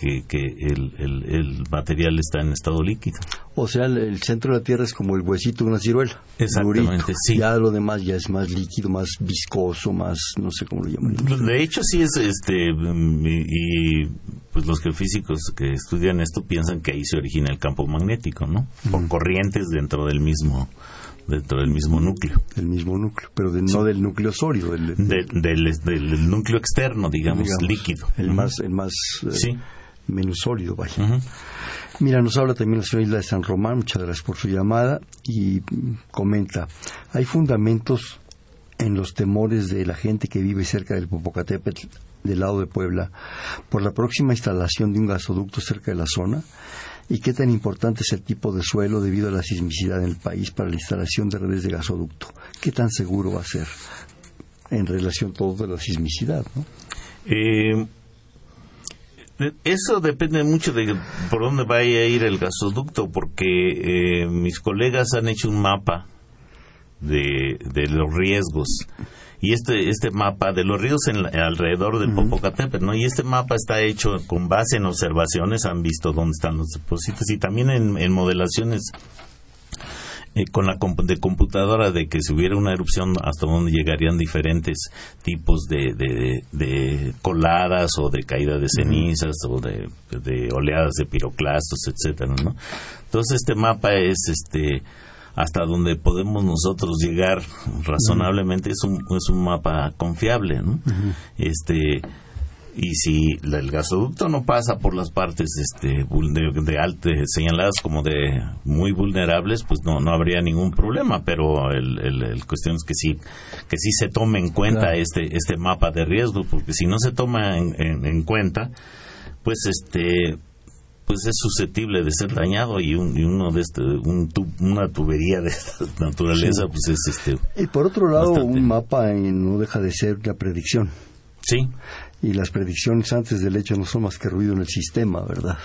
el, material está en estado líquido. O sea, el, centro de la Tierra es como el huesito de una ciruela. Exactamente, sí. Ya lo demás ya es más líquido, más viscoso, más, no sé cómo lo llaman. De hecho, sí es, este, y, pues los geofísicos que estudian esto piensan que ahí se origina el campo magnético, ¿no? Por corrientes dentro del mismo dentro del mismo núcleo. Del mismo núcleo, pero no del núcleo sólido. Del, del, núcleo externo, digamos, líquido. El más, el más eh, menos sólido, vaya. Mira, nos habla también la señora Isla de San Román, muchas gracias por su llamada, y comenta, hay fundamentos en los temores de la gente que vive cerca del Popocatépetl, del lado de Puebla, por la próxima instalación de un gasoducto cerca de la zona, y qué tan importante es el tipo de suelo debido a la sismicidad en el país para la instalación de redes de gasoducto. ¿Qué tan seguro va a ser en relación todo de la sismicidad? Eh, eso depende mucho de por dónde vaya a ir el gasoducto, porque eh, mis colegas han hecho un mapa de, de los riesgos y este este mapa de los ríos en, alrededor del Popocatépetl, ¿no? Y este mapa está hecho con base en observaciones, han visto dónde están los depósitos y también en, modelaciones eh, con la de computadora de que si hubiera una erupción hasta dónde llegarían diferentes tipos de, de, coladas o de caída de cenizas o de, de, oleadas de piroclastos, etcétera, ¿no? Entonces este mapa es este hasta donde podemos nosotros llegar razonablemente es un, es un mapa confiable, ¿no? Este y si el gasoducto no pasa por las partes este, de, alto, señaladas como de muy vulnerables, pues no, no habría ningún problema, pero el, el, cuestión es que sí, que sí se tome en cuenta este, este mapa de riesgo, porque si no se toma en, en, cuenta, pues este pues es susceptible de ser dañado y, un, y uno de este, un una tubería de esta naturaleza pues es este y por otro lado un mapa no deja de ser la predicción. Sí. Y las predicciones antes del hecho no son más que ruido en el sistema, ¿verdad?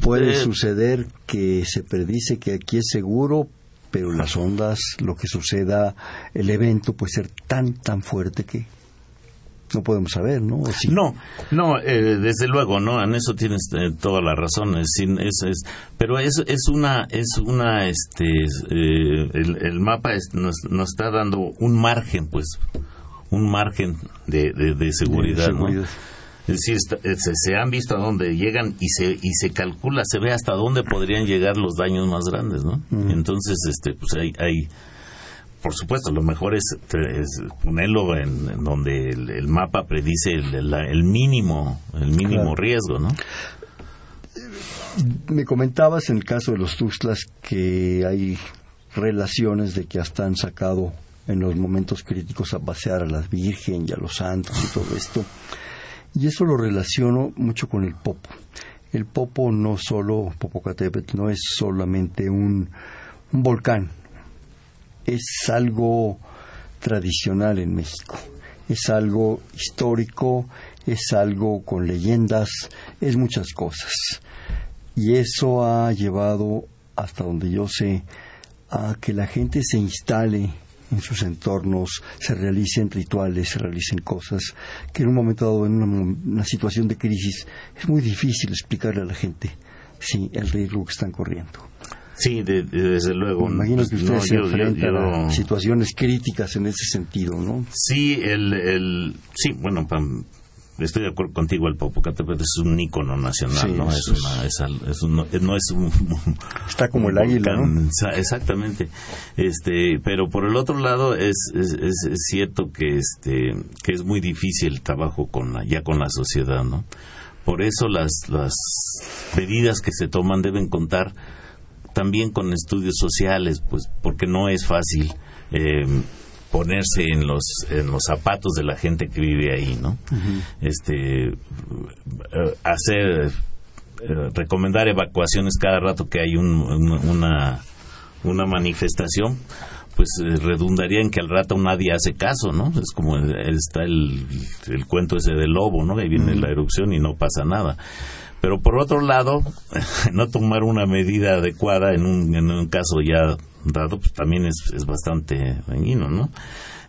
Puede eh, suceder que se predice que aquí es seguro, pero las ondas, lo que suceda, el evento puede ser tan, tan fuerte que no podemos saber, ¿no? No, no, eh, desde luego, no, en eso tienes eh, toda la razón, es, es, pero es, es una, es una, este, el, mapa nos, nos está dando un margen, pues, un margen de, de, seguridad, ¿no? Es decir, se, han visto a dónde llegan y se y se calcula, se ve hasta dónde podrían llegar los daños más grandes, ¿no? Entonces, este, pues hay, hay, por supuesto, lo mejor es, ponerlo en, donde el, mapa predice el, mínimo, el mínimo riesgo, ¿no? Me comentabas en el caso de los Tuxtlas que hay relaciones de que hasta han sacado en los momentos críticos a pasear a la Virgen y a los santos y todo esto. Y eso lo relaciono mucho con el Popo. El Popo no solo, Popocatépetl, no es solamente un, un volcán, es algo tradicional en México, es algo histórico, es algo con leyendas, es muchas cosas. Y eso ha llevado, hasta donde yo sé, a que la gente se instale en sus entornos, se realicen rituales, se realicen cosas que en un momento dado, en una, situación de crisis, es muy difícil explicarle a la gente sí, el riesgo que están corriendo. Sí, desde luego. Me imagino que ustedes se enfrentan a situaciones críticas en ese sentido, ¿no? Sí, el, el sí, bueno, estoy de acuerdo contigo, el Popocatépetl es un ícono nacional, ¿no? Es, es, un, no es un... Está como el águila, ¿no? Exactamente. Este, pero por el otro lado es, es, cierto que, este, que es muy difícil el trabajo con ya con la sociedad, ¿no? Por eso las, las medidas que se toman deben contar también con estudios sociales, pues porque no es fácil. Eh, ponerse en los en los zapatos de la gente que vive ahí, ¿no? Este eh, hacer eh, recomendar evacuaciones cada rato que hay una una manifestación pues eh, redundaría en que al rato nadie hace caso, ¿no? Es como está el, el cuento ese del lobo, ¿no? Ahí viene la erupción y no pasa nada. Pero por otro lado, no tomar una medida adecuada en un, en un caso ya dado, pues también es, es bastante dañino, ¿no?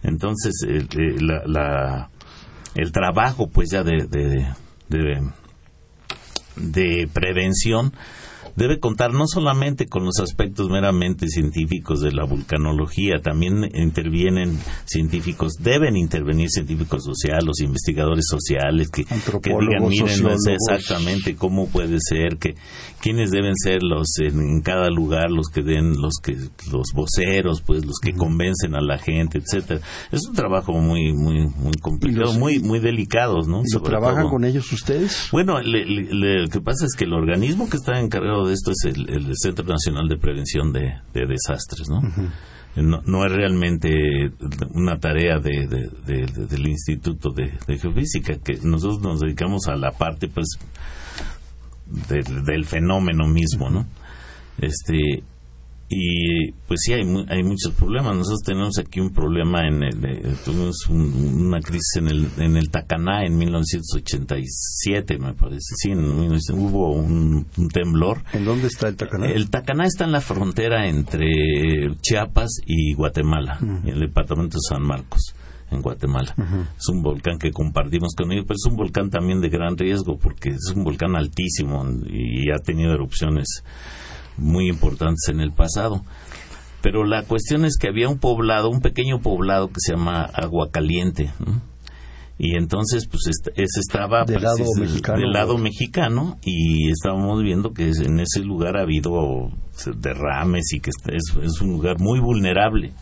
Entonces, el, eh, la, el trabajo, pues ya de, de, de, de prevención, debe contar no solamente con los aspectos meramente científicos de la vulcanología, también intervienen científicos, deben intervenir científicos sociales, los investigadores sociales que, que digan, miren, no sé exactamente cómo puede ser, que quiénes deben ser los en, cada lugar, los que den, los que los voceros, pues los que convencen a la gente, etcétera. Es un trabajo muy muy muy complicado, muy muy delicado, ¿no? ¿Y lo trabajan con ellos ustedes? Bueno, lo que pasa es que el organismo que está encargado de esto es el, Centro Nacional de Prevención de, Desastres, ¿no? ¿no? es realmente una tarea de, del Instituto de, Geofísica, que nosotros nos dedicamos a la parte, pues, del, fenómeno mismo, ¿no? Este, y pues sí hay hay muchos problemas. Nosotros tenemos aquí un problema en el eh, tuvimos una crisis en el en el Tacaná en 1987 me parece. Sí hubo un, temblor. En dónde está el Tacaná el Tacaná está en la frontera entre Chiapas y Guatemala en el departamento de San Marcos en Guatemala. Es un volcán que compartimos con ellos, pero es un volcán también de gran riesgo porque es un volcán altísimo y ha tenido erupciones muy importantes en el pasado. Pero la cuestión es que había un poblado, un pequeño poblado que se llama Agua Caliente. Y entonces, pues, ese estaba del, lado, mexicano, del lado mexicano y estábamos viendo que en ese lugar ha habido derrames y que es, es un lugar muy vulnerable.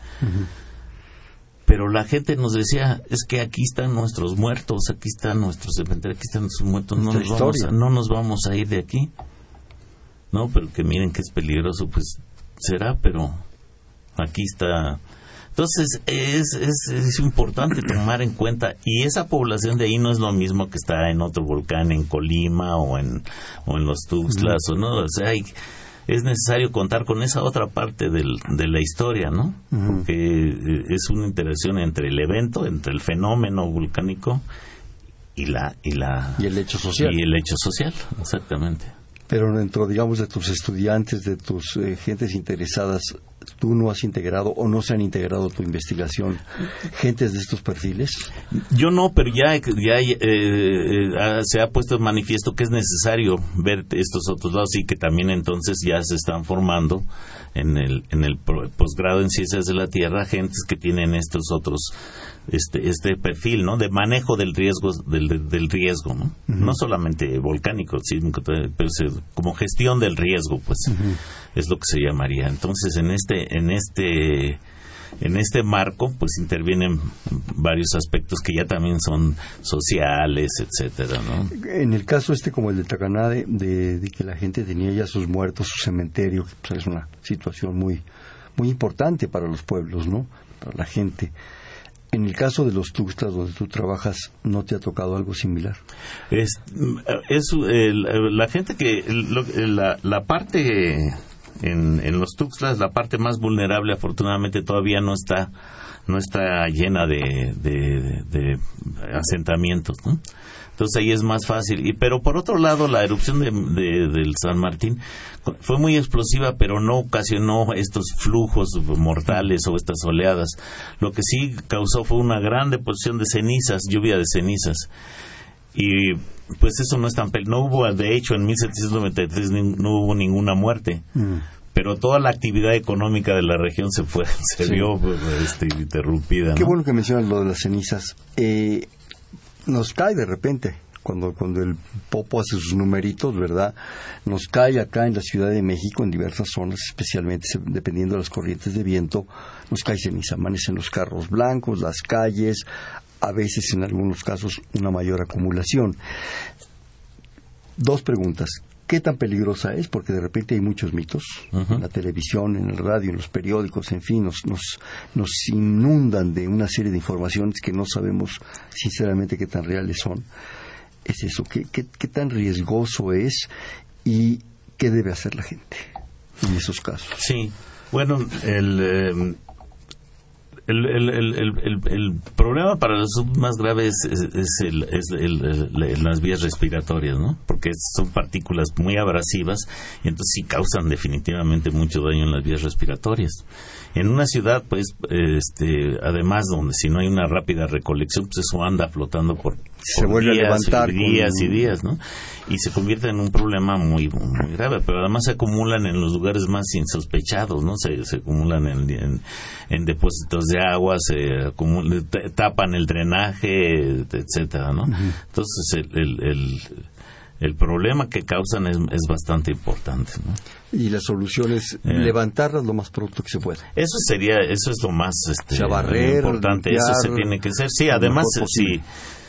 Pero pero la gente nos decía, es que aquí están nuestros muertos, aquí están nuestros cementerios, aquí están nuestros muertos, no nos, vamos a, no nos vamos a ir de aquí. No, pero que miren que es peligroso, pues será, pero aquí está. Entonces es, es, es importante tomar en cuenta, y esa población de ahí no es lo mismo que está en otro volcán, en Colima o en, o en los Tuxtlas, o no, o sea, hay, es necesario contar con esa otra parte del, de la historia, ¿no? Porque eh, es una interacción entre el evento, entre el fenómeno volcánico y la y la y el hecho social y el hecho social, exactamente. Pero dentro, digamos, de tus estudiantes, de tus eh, gentes interesadas, tú no has integrado o no se han integrado tu investigación gentes de estos perfiles? Yo no, pero ya, ya eh, eh, se ha puesto en manifiesto que es necesario ver estos otros lados y que también entonces ya se están formando en el, en el posgrado en ciencias de la tierra gentes que tienen estos otros este, este perfil ¿no? de manejo del riesgo del, del riesgo ¿no? no solamente volcánico sino pero como gestión del riesgo pues es lo que se llamaría entonces en este en este en este marco pues intervienen varios aspectos que ya también son sociales etcétera ¿no? en el caso este como el de Tacaná de, de, que la gente tenía ya sus muertos su cementerio pues es una situación muy muy importante para los pueblos no para la gente en el caso de los Tuxtlas donde tú trabajas, ¿no te ha tocado algo similar? Es, es la gente que la, la parte en, los Tuxtlas, la parte más vulnerable, afortunadamente todavía no está no está llena de, asentamientos. Entonces ahí es más fácil. Y, pero por otro lado, la erupción de, del San Martín fue muy explosiva, pero no ocasionó estos flujos mortales o estas oleadas. Lo que sí causó fue una gran deposición de cenizas, lluvia de cenizas. Y pues eso no es tan... No hubo, de hecho, en 1793 no hubo ninguna muerte. Mm. pero toda la actividad económica de la región se fue se vio este, interrumpida. Qué bueno que mencionas lo de las cenizas. Eh, nos cae de repente. Cuando, cuando el Popo hace sus numeritos, ¿verdad? Nos cae acá en la Ciudad de México, en diversas zonas, especialmente dependiendo de las corrientes de viento, nos cae ceniza, amanecen los carros blancos, las calles, a veces en algunos casos una mayor acumulación. Dos preguntas qué tan peligrosa es, porque de repente hay muchos mitos en la televisión, en el radio, en los periódicos, en fin, nos, nos, nos inundan de una serie de informaciones que no sabemos sinceramente qué tan reales son. Es eso, qué, qué, qué tan riesgoso es y qué debe hacer la gente en esos casos. Sí, bueno, el, eh, el, el, el, el, problema para los más graves es, es, las vías respiratorias, ¿no? Porque son partículas muy abrasivas y entonces sí causan definitivamente mucho daño en las vías respiratorias. En una ciudad, pues, este, además, donde si no hay una rápida recolección, pues eso anda flotando por, se vuelve días, a levantar días y días, ¿no? Y se convierte en un problema muy, muy grave, pero además se acumulan en los lugares más insospechados, ¿no? Se, se acumulan en, en, depósitos de agua, se acumulan, tapan el drenaje, etcétera, ¿no? Entonces el, el, el problema que causan es, es bastante importante. ¿no? Y la solución es eh. levantarlas lo más pronto que se pueda. Eso sería, eso es lo más este, importante. eso se tiene que hacer. Sí, además, si,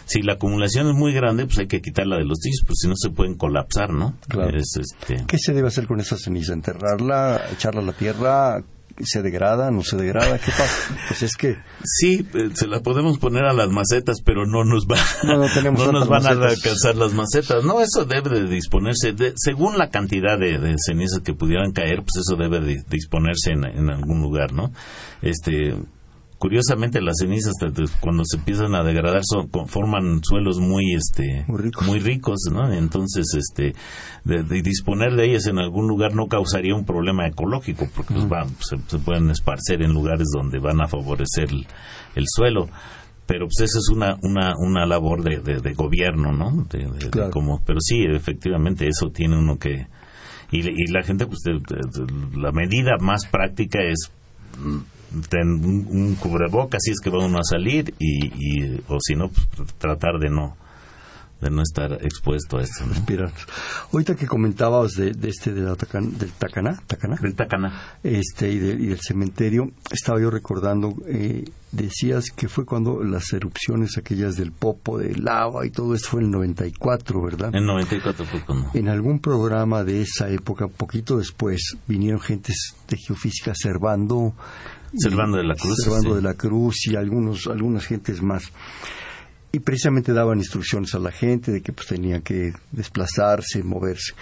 si la acumulación es muy grande, pues hay que quitarla de los discos, pues si no se pueden colapsar, ¿no? Claro. este... ¿Qué se debe hacer con esa ceniza? ¿Enterrarla, echarla a la tierra? se degrada, no se degrada, ¿qué pasa? Pues es que sí, eh, se la podemos poner a las macetas, pero no nos va, no, nos van a alcanzar las macetas. No, eso debe de disponerse, según la cantidad de, de, cenizas que pudieran caer, pues eso debe de disponerse en, en algún lugar, ¿no? Este, curiosamente las cenizas cuando se empiezan a degradar son, forman suelos muy este muy ricos, ¿no? entonces este de, disponer de ellas en algún lugar no causaría un problema ecológico porque pues, van, se, pueden esparcer en lugares donde van a favorecer el, suelo. Pero pues esa es una una una labor de, de, gobierno no como pero sí efectivamente eso tiene uno que y, y la gente pues la medida más práctica es ten un, un si es que va uno a salir y, y o si no pues, tratar de no de no estar expuesto a esto. ¿no? Respirar. Ahorita que comentabas de, de este de la Tacan- del Tacaná, Tacaná, Del Tacaná. este y, de- y del cementerio, estaba yo recordando, eh, decías que fue cuando las erupciones aquellas del Popo, de lava y todo esto fue en el 94, ¿verdad? En 94 fue cuando... En algún programa de esa época, poquito después, vinieron gentes de geofísica Servando. Y- Servando de la Cruz, Servando sí. de la Cruz y algunos, algunas gentes más. Y precisamente daban instrucciones a la gente de que pues tenía que desplazarse, moverse.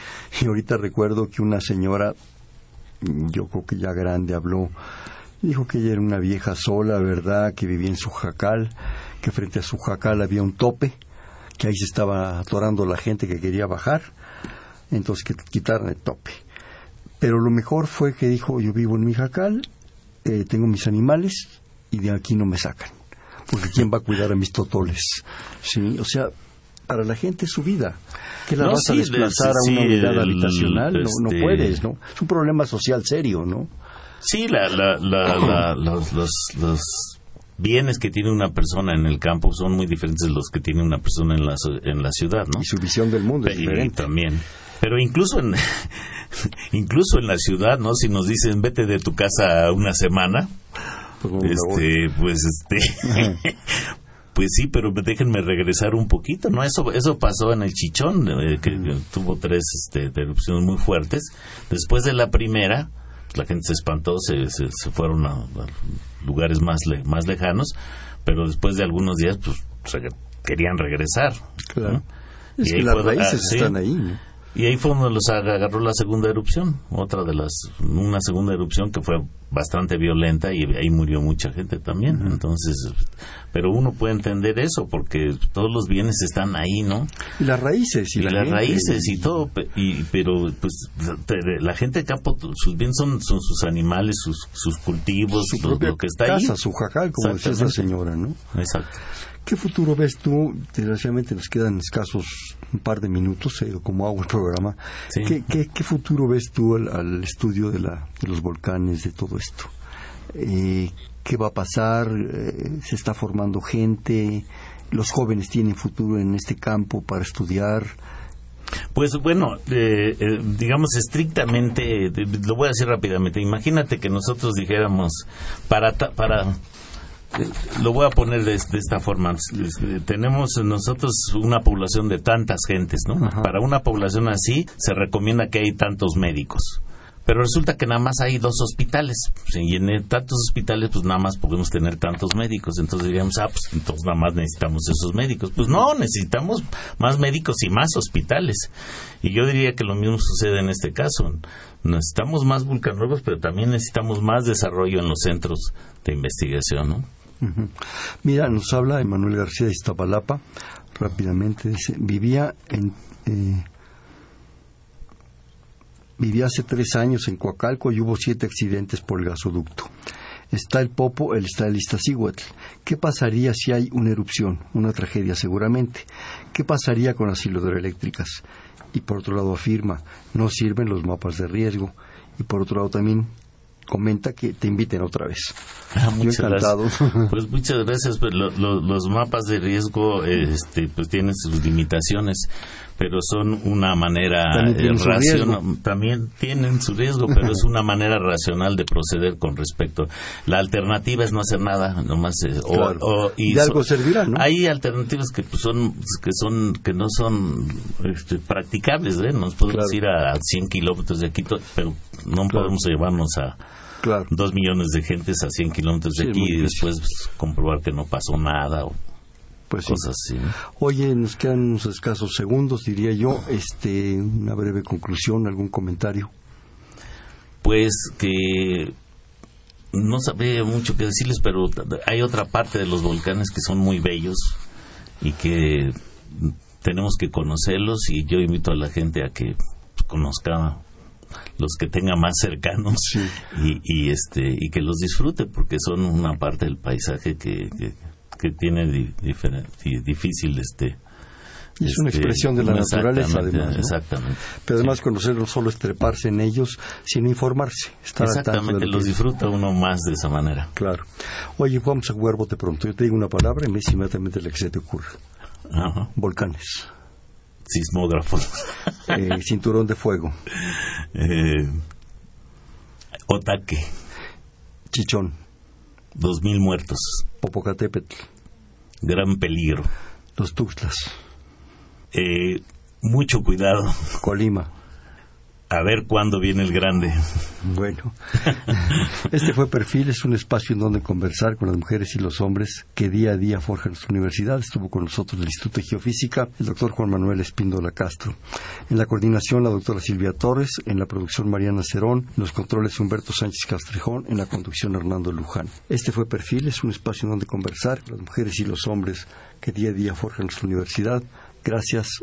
Y ahorita recuerdo que una señora, yo creo que ya grande, habló, dijo que ella era una vieja sola, ¿verdad? Que vivía en su jacal, que frente a su jacal había un tope, que ahí se estaba atorando la gente que quería bajar, entonces que quitaran el tope. Pero lo mejor fue que dijo, yo vivo en mi jacal, eh, tengo mis animales y de aquí no me sacan. Porque ¿quién va a cuidar a mis totoles? Sí, o sea, para la gente es su vida. ¿Qué la No, vas a desplazar de- a una sí, unidad el- habitacional? No, no este- puedes, ¿no? Es un problema social serio, ¿no? Sí, la, la, la, la- los, los, los bienes que tiene una persona en el campo son muy diferentes de los que tiene una persona en la, en la ciudad, ¿no? Y su visión del mundo es Y diferente. también. Pero incluso en, incluso en la ciudad, ¿no? Si nos dicen vete de tu casa una semana, Pues, este, pues este, pues sí, pero déjenme regresar un poquito, ¿no? Eso, eso pasó en el Chichón, eh, que que tuvo tres este, erupciones muy fuertes. Después de la primera, la gente se espantó, se, se, se fueron a, a lugares más, le- más lejanos, pero después de algunos días, pues reg- querían regresar. Claro. ¿no? Es Y que las fue- raíces ah, sí. están ahí, ¿no? Y ahí fue donde los agarró la segunda erupción, otra de las, una segunda erupción que fue bastante violenta y ahí murió mucha gente también. Entonces, pero uno puede entender eso porque todos los bienes están ahí, ¿no? Y las raíces. Y, Y, la las gente. raíces y todo, y, pero pues la gente de campo, sus bienes son, son sus animales, sus, sus cultivos, Su lo, que está casa, ahí. su jacal, como decía esa señora, ¿no? Exacto. ¿Qué futuro ves tú? Desgraciadamente nos quedan escasos un par de minutos, eh, como hago el programa. Sí. ¿Qué, qué, qué futuro ves tú al, al estudio de, la, de los volcanes, de todo esto? Eh, ¿Qué va a pasar? Eh, ¿Se está formando gente? ¿Los jóvenes tienen futuro en este campo para estudiar? Pues bueno, eh, eh, digamos estrictamente, lo voy a decir rápidamente. Imagínate que nosotros dijéramos para ta- para lo voy a poner de, de esta forma. Eh, Tenemos nosotros una población de tantas gentes, ¿no? Ajá. Para una población así se recomienda que hay tantos médicos. Pero resulta que nada más hay dos hospitales. Y en tantos hospitales, pues nada más podemos tener tantos médicos. Entonces diríamos, ah, pues entonces nada más necesitamos esos médicos. Pues no, necesitamos más médicos y más hospitales. Y yo diría que lo mismo sucede en este caso. Necesitamos más vulcanólogos, pero también necesitamos más desarrollo en los centros de investigación, ¿no? Mira, nos habla Emanuel García de Iztapalapa, rápidamente, dice, vivía en... eh, vivía hace tres años en Coacalco y hubo siete accidentes por el gasoducto. Está el Popo, el está el Iztaccíhuatl. ¿Qué pasaría si hay una erupción? Una tragedia seguramente. ¿Qué pasaría con las hidroeléctricas? Y por otro lado afirma, no sirven los mapas de riesgo. Y por otro lado también comenta que te inviten otra vez. Ah, Yo muchas encantado. gracias. Pues muchas gracias. Pues lo- lo- los mapas de riesgo, este, pues tienen sus limitaciones, pero son una manera También tienen su racional- riesgo. también tienen su riesgo, pero es una manera racional de proceder con respecto. La alternativa es no hacer nada, nomás. eh, o- Claro. o- y De algo so- servirá, ¿no? Hay alternativas que pues, son que son que no son este, practicables, ¿eh? Nos podemos Claro. ir a 100 kilómetros de aquí, pero no Claro. podemos llevarnos a Claro. dos millones de gentes a 100 kilómetros de Sí, aquí y después pues, comprobar que no pasó nada o Pues sí. cosas así. ¿no? Oye, nos quedan unos escasos segundos, diría yo. Este, una breve conclusión, algún comentario. Pues que no sabría mucho que decirles, pero hay otra parte de los volcanes que son muy bellos y que tenemos que conocerlos y yo invito a la gente a que conozca los que tenga más cercanos Sí. y, y este y que los disfrute porque son una parte del paisaje que, que, que tiene di- diferen- di- difícil este Y es una este, expresión de la naturaleza, además. ¿no? exactamente Pero además conocer no solo es treparse en ellos, sino informarse. Estar exactamente lo los que- disfruta uno más de esa manera Claro. Oye, vamos a jugar bote pronto. Yo te digo una palabra y me dices inmediatamente la que se te ocurre. Ajá. Volcanes. Sismógrafo. Eh, cinturón de fuego. Eh, Otaque. Chichón. Dos mil muertos. Popocatépetl. Gran peligro. Los Tuxtlas. Eh, mucho cuidado. Colima. A ver cuándo viene el grande. Bueno, este fue Perfil, es un espacio en donde conversar con las mujeres y los hombres que día a día forjan nuestra universidad. Estuvo con nosotros del Instituto de Geofísica el doctor Juan Manuel Espíndola Castro. En la coordinación la doctora Silvia Torres, en la producción Mariana Cerón, en los controles Humberto Sánchez Castrejón, en la conducción Hernando Luján. Este fue Perfil, es un espacio en donde conversar con las mujeres y los hombres que día a día forjan nuestra universidad. Gracias.